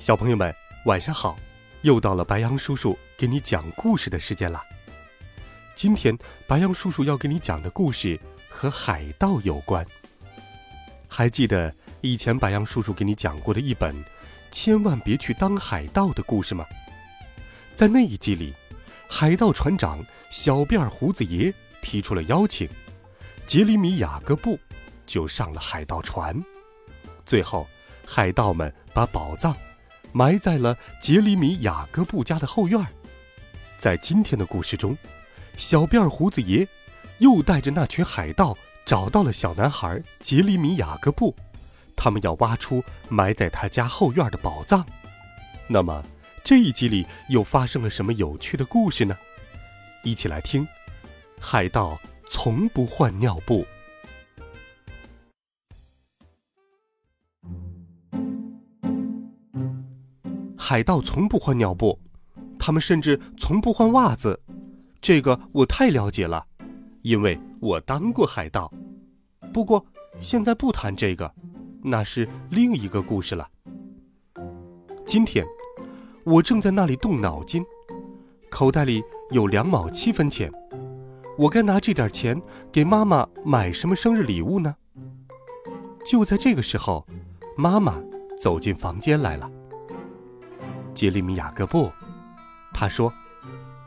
小朋友们，晚上好！又到了白羊叔叔给你讲故事的时间了。今天，白羊叔叔要给你讲的故事和海盗有关。还记得以前白羊叔叔给你讲过的一本《千万别去当海盗》的故事吗？在那一集里，海盗船长小辫胡子爷提出了邀请，杰里米·雅各布就上了海盗船。最后，海盗们把宝藏。埋在了杰里米·雅各布家的后院。在今天的故事中，小辫胡子爷又带着那群海盗找到了小男孩杰里米·雅各布，他们要挖出埋在他家后院的宝藏。那么这一集里又发生了什么有趣的故事呢？一起来听：海盗从不换尿布。海盗从不换尿布，他们甚至从不换袜子。这个我太了解了，因为我当过海盗。不过现在不谈这个，那是另一个故事了。今天我正在那里动脑筋，口袋里有两毛七分钱，我该拿这点钱给妈妈买什么生日礼物呢？就在这个时候，妈妈走进房间来了。杰里米·雅各布，他说：“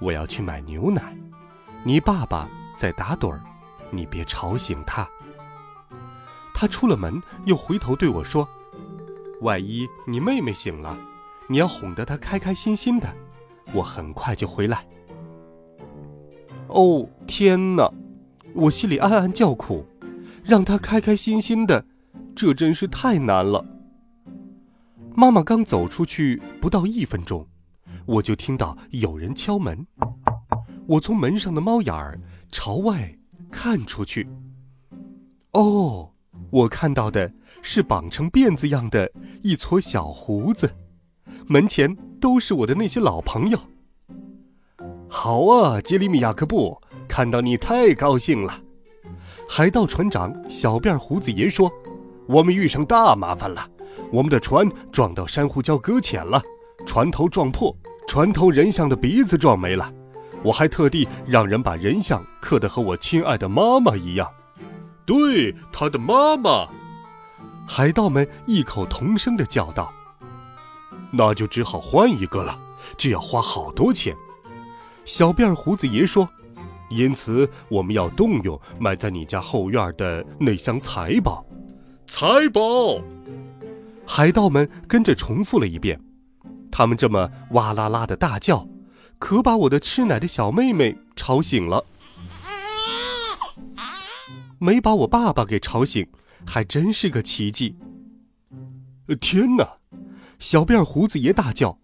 我要去买牛奶，你爸爸在打盹儿，你别吵醒他。”他出了门，又回头对我说：“万一你妹妹醒了，你要哄得她开开心心的，我很快就回来。”哦，天哪！我心里暗暗叫苦，让她开开心心的，这真是太难了。妈妈刚走出去不到一分钟，我就听到有人敲门。我从门上的猫眼儿朝外看出去。哦，我看到的是绑成辫子样的一撮小胡子。门前都是我的那些老朋友。好啊，杰里米亚克布，看到你太高兴了。海盗船长小辫胡子爷说：“我们遇上大麻烦了。”我们的船撞到珊瑚礁搁浅了，船头撞破，船头人像的鼻子撞没了。我还特地让人把人像刻得和我亲爱的妈妈一样。对，他的妈妈。海盗们异口同声地叫道：“那就只好换一个了，这要花好多钱。”小辫胡子爷说：“因此我们要动用埋在你家后院的那箱财宝。”财宝。海盗们跟着重复了一遍，他们这么哇啦啦的大叫，可把我的吃奶的小妹妹吵醒了。没把我爸爸给吵醒，还真是个奇迹。天哪！小辫胡子爷大叫：“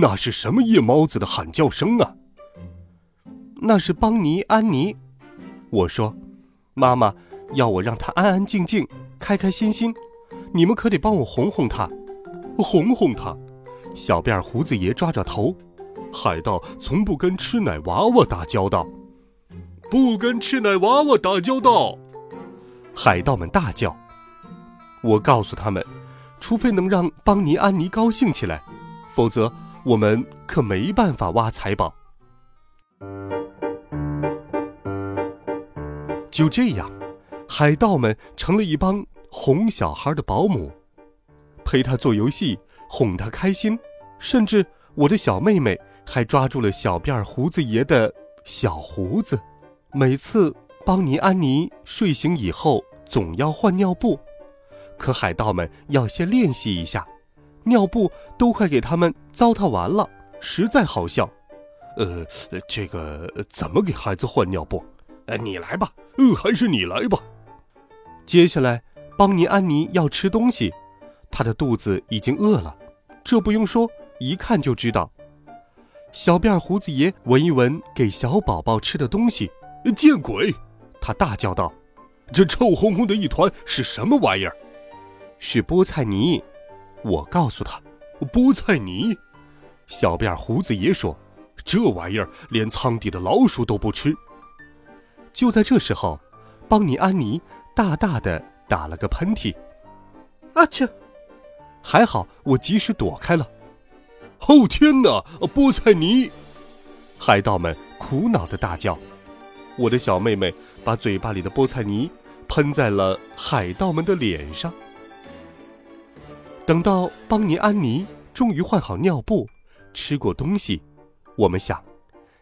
那是什么夜猫子的喊叫声啊？”那是邦尼安妮。我说：“妈妈要我让他安安静静，开开心心。”你们可得帮我哄哄他，哄哄他。小辫胡子爷抓抓头，海盗从不跟吃奶娃娃打交道，不跟吃奶娃娃打交道。海盗们大叫。我告诉他们，除非能让邦尼安妮高兴起来，否则我们可没办法挖财宝。就这样，海盗们成了一帮。哄小孩的保姆，陪他做游戏，哄他开心，甚至我的小妹妹还抓住了小辫胡子爷的小胡子。每次邦尼安妮睡醒以后，总要换尿布，可海盗们要先练习一下，尿布都快给他们糟蹋完了，实在好笑。呃，这个怎么给孩子换尿布？呃，你来吧，呃，还是你来吧。接下来。邦尼安妮要吃东西，她的肚子已经饿了。这不用说，一看就知道。小辫胡子爷闻一闻给小宝宝吃的东西，见鬼！他大叫道：“这臭烘烘的一团是什么玩意儿？”是菠菜泥。我告诉他：“菠菜泥。”小辫胡子爷说：“这玩意儿连仓底的老鼠都不吃。”就在这时候，邦尼安妮大大的打了个喷嚏。啊切！还好我及时躲开了。哦天哪！菠菜泥！海盗们苦恼的大叫。我的小妹妹把嘴巴里的菠菜泥喷在了海盗们的脸上。等到邦尼安妮终于换好尿布，吃过东西，我们想，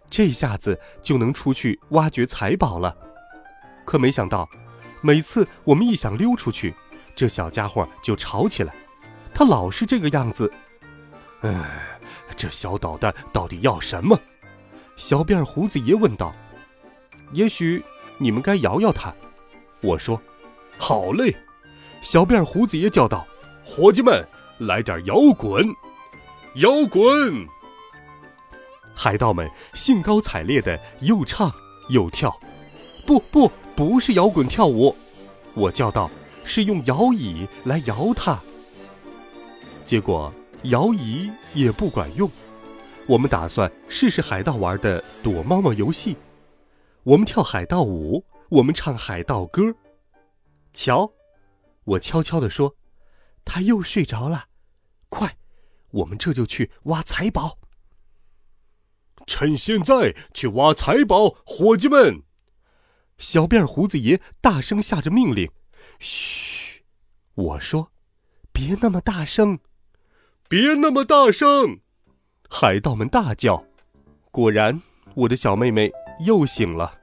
这下子就能出去挖掘财宝了。可没想到，每次我们一想溜出去，这小家伙就吵起来。他老是这个样子。哎。这小捣蛋到底要什么？小辫胡子爷问道。也许你们该摇摇他，我说。好嘞，小辫胡子爷叫道：“伙计们，来点摇滚，摇滚！”海盗们兴高采烈的又唱又跳。不不，不是摇滚跳舞，我叫道，是用摇椅来摇它。结果。摇椅也不管用，我们打算试试海盗玩的躲猫猫游戏。我们跳海盗舞，我们唱海盗歌。瞧，我悄悄地说，他又睡着了。快，我们这就去挖财宝。趁现在去挖财宝，伙计们！小辫胡子爷大声下着命令。嘘，我说，别那么大声。别那么大声！海盗们大叫。果然，我的小妹妹又醒了。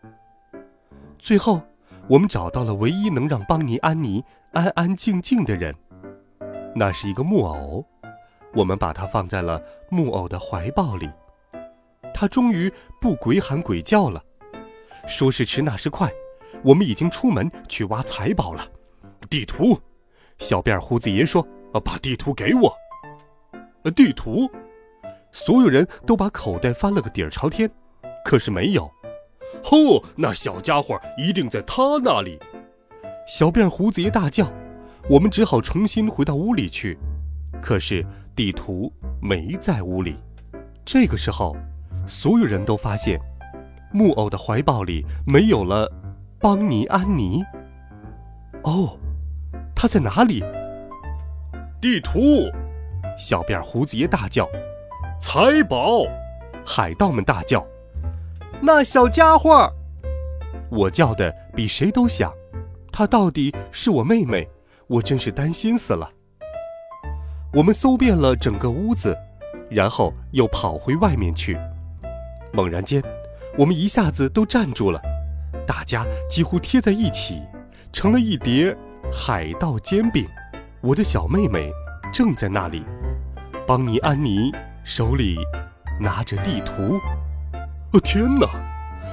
最后，我们找到了唯一能让邦尼安妮安安静静的人，那是一个木偶。我们把它放在了木偶的怀抱里。它终于不鬼喊鬼叫了。说时迟，那时快，我们已经出门去挖财宝了。地图，小辫胡子爷说：“啊把地图给我。”呃地图，所有人都把口袋翻了个底儿朝天，可是没有。吼，那小家伙一定在他那里！小辫胡子爷大叫。我们只好重新回到屋里去，可是地图没在屋里。这个时候，所有人都发现，木偶的怀抱里没有了邦尼安妮。哦，他在哪里？地图。小辫胡子爷大叫：“财宝！”海盗们大叫：“那小家伙！”我叫的比谁都响。她到底是我妹妹，我真是担心死了。我们搜遍了整个屋子，然后又跑回外面去。猛然间，我们一下子都站住了，大家几乎贴在一起，成了一叠海盗煎饼。我的小妹妹正在那里。邦尼安妮手里拿着地图，哦天哪！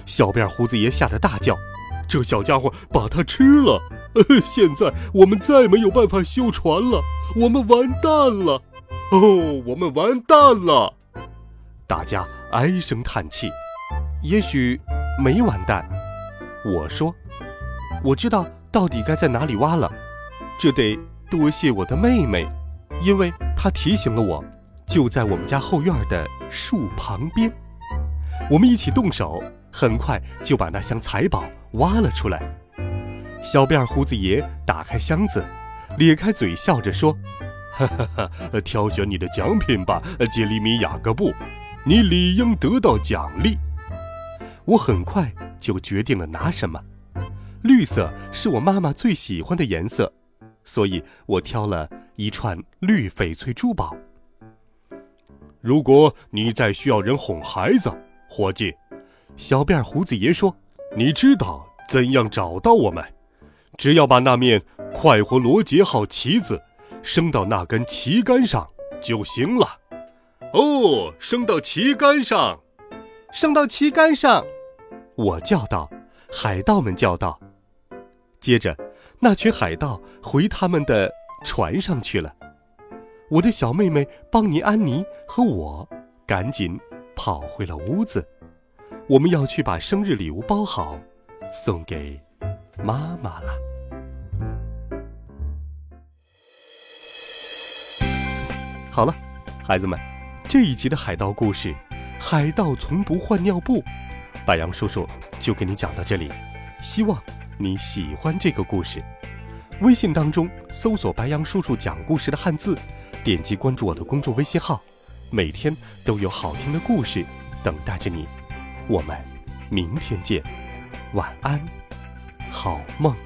小辫胡子爷吓得大叫：“这小家伙把它吃了！现在我们再没有办法修船了，我们完蛋了！哦，我们完蛋了！”大家唉声叹气。也许没完蛋，我说：“我知道到底该在哪里挖了，这得多谢我的妹妹。”因为她提醒了我，就在我们家后院的树旁边。我们一起动手，很快就把那箱财宝挖了出来。小辫胡子爷打开箱子，咧开嘴笑着说：“哈哈哈，挑选你的奖品吧，杰里米雅各布，你理应得到奖励。”我很快就决定了拿什么。绿色是我妈妈最喜欢的颜色，所以我挑了。一串绿翡翠珠宝。如果你再需要人哄孩子，伙计，小辫胡子爷说：“你知道怎样找到我们？只要把那面快活罗杰号旗子升到那根旗杆上就行了。”哦，升到旗杆上，升到旗杆上！我叫道，海盗们叫道。接着，那群海盗回他们的。船上去了，我的小妹妹邦尼安妮和我赶紧跑回了屋子。我们要去把生日礼物包好，送给妈妈了。好了，孩子们，这一集的海盗故事《海盗从不换尿布》，白杨叔叔就给你讲到这里。希望你喜欢这个故事。微信当中搜索“白杨叔叔讲故事”的汉字，点击关注我的公众微信号，每天都有好听的故事等待着你。我们明天见，晚安，好梦。